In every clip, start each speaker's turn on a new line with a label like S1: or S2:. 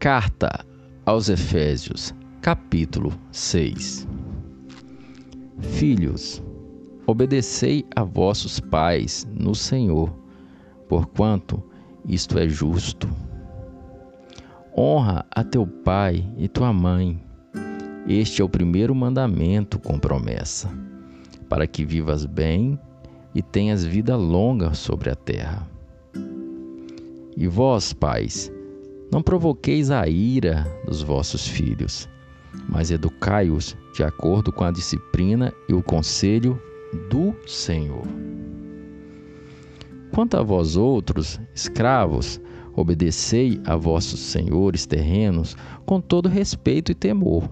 S1: Carta aos Efésios, capítulo 6 Filhos, obedecei a vossos pais no Senhor, porquanto isto é justo. Honra a teu pai e tua mãe. Este é o primeiro mandamento com promessa, para que vivas bem e tenhas vida longa sobre a terra. E vós, pais, não provoqueis a ira dos vossos filhos, mas educai-os de acordo com a disciplina e o conselho do Senhor. Quanto a vós outros, escravos, obedecei a vossos senhores terrenos com todo respeito e temor,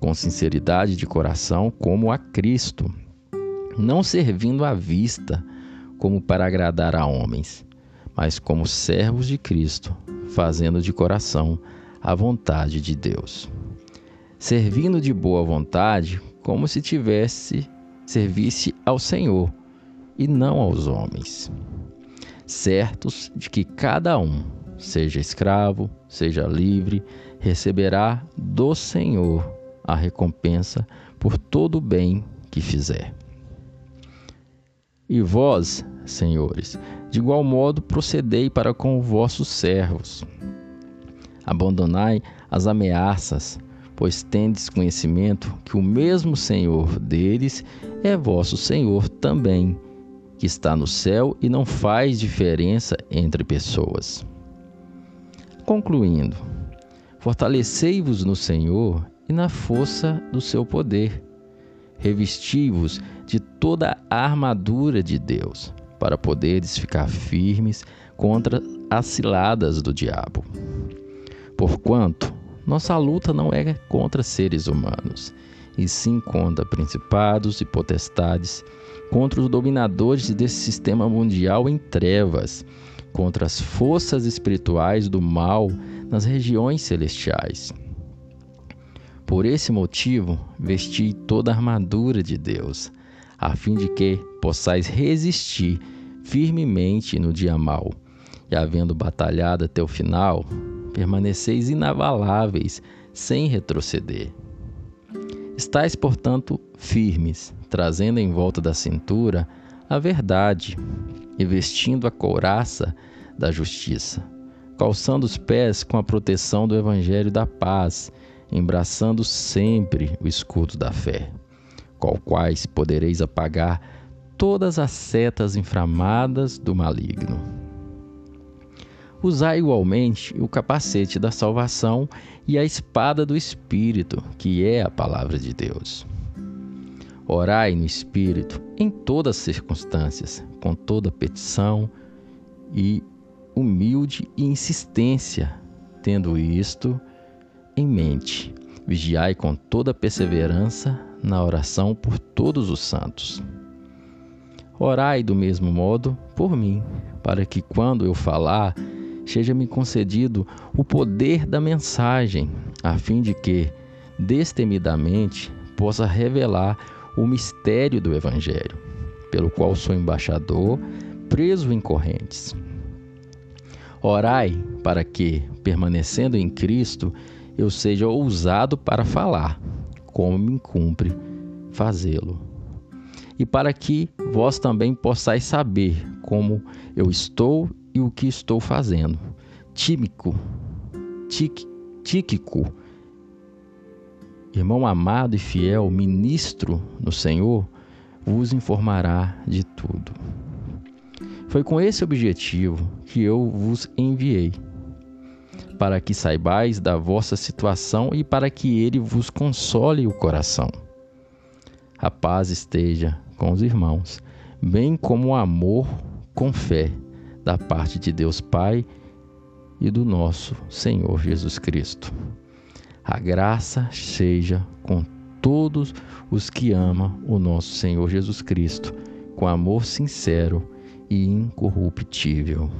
S1: com sinceridade de coração, como a Cristo, não servindo à vista, como para agradar a homens, mas como servos de Cristo, fazendo de coração a vontade de Deus. Servindo de boa vontade, como se tivesse servisse ao Senhor e não aos homens. Certos de que cada um, seja escravo, seja livre, receberá do Senhor a recompensa por todo o bem que fizer. E vós, senhores, de igual modo procedei para com vossos servos. Abandonai as ameaças, pois tendes conhecimento que o mesmo Senhor deles é vosso Senhor também, que está no céu e não faz diferença entre pessoas. Concluindo, fortalecei-vos no Senhor e na força do seu poder. Revesti-vos de toda a armadura de Deus, para poderes ficar firmes contra as ciladas do diabo. Porquanto nossa luta não é contra seres humanos, e sim contra principados e potestades, contra os dominadores desse sistema mundial em trevas, contra as forças espirituais do mal nas regiões celestiais. Por esse motivo, vesti toda a armadura de Deus, a fim de que possais resistir firmemente no dia mau, e havendo batalhado até o final, permaneceis inabaláveis, sem retroceder. Estais, portanto, firmes, trazendo em volta da cintura a verdade, e vestindo a couraça da justiça, calçando os pés com a proteção do evangelho da paz, embraçando sempre o escudo da fé, qual quais podereis apagar todas as setas inflamadas do maligno. Usai igualmente o capacete da salvação e a espada do Espírito, que é a palavra de Deus. Orai no Espírito em todas as circunstâncias, com toda petição e humilde insistência, tendo isto em mente. Vigiai com toda perseverança na oração por todos os santos. Orai do mesmo modo por mim, para que quando eu falar, seja-me concedido o poder da mensagem, a fim de que, destemidamente, possa revelar o mistério do Evangelho, pelo qual sou embaixador, preso em correntes. Orai para que, permanecendo em Cristo, eu seja ousado para falar, como me cumpre fazê-lo. E para que vós também possais saber como eu estou e o que estou fazendo. Tímico, Tíquico, irmão amado e fiel, ministro no Senhor, vos informará de tudo. Foi com esse objetivo que eu vos enviei para que saibais da vossa situação e para que ele vos console o coração. A paz esteja com os irmãos, bem como o amor com fé da parte de Deus Pai e do nosso Senhor Jesus Cristo. A graça seja com todos os que amam o nosso Senhor Jesus Cristo, com amor sincero e incorruptível.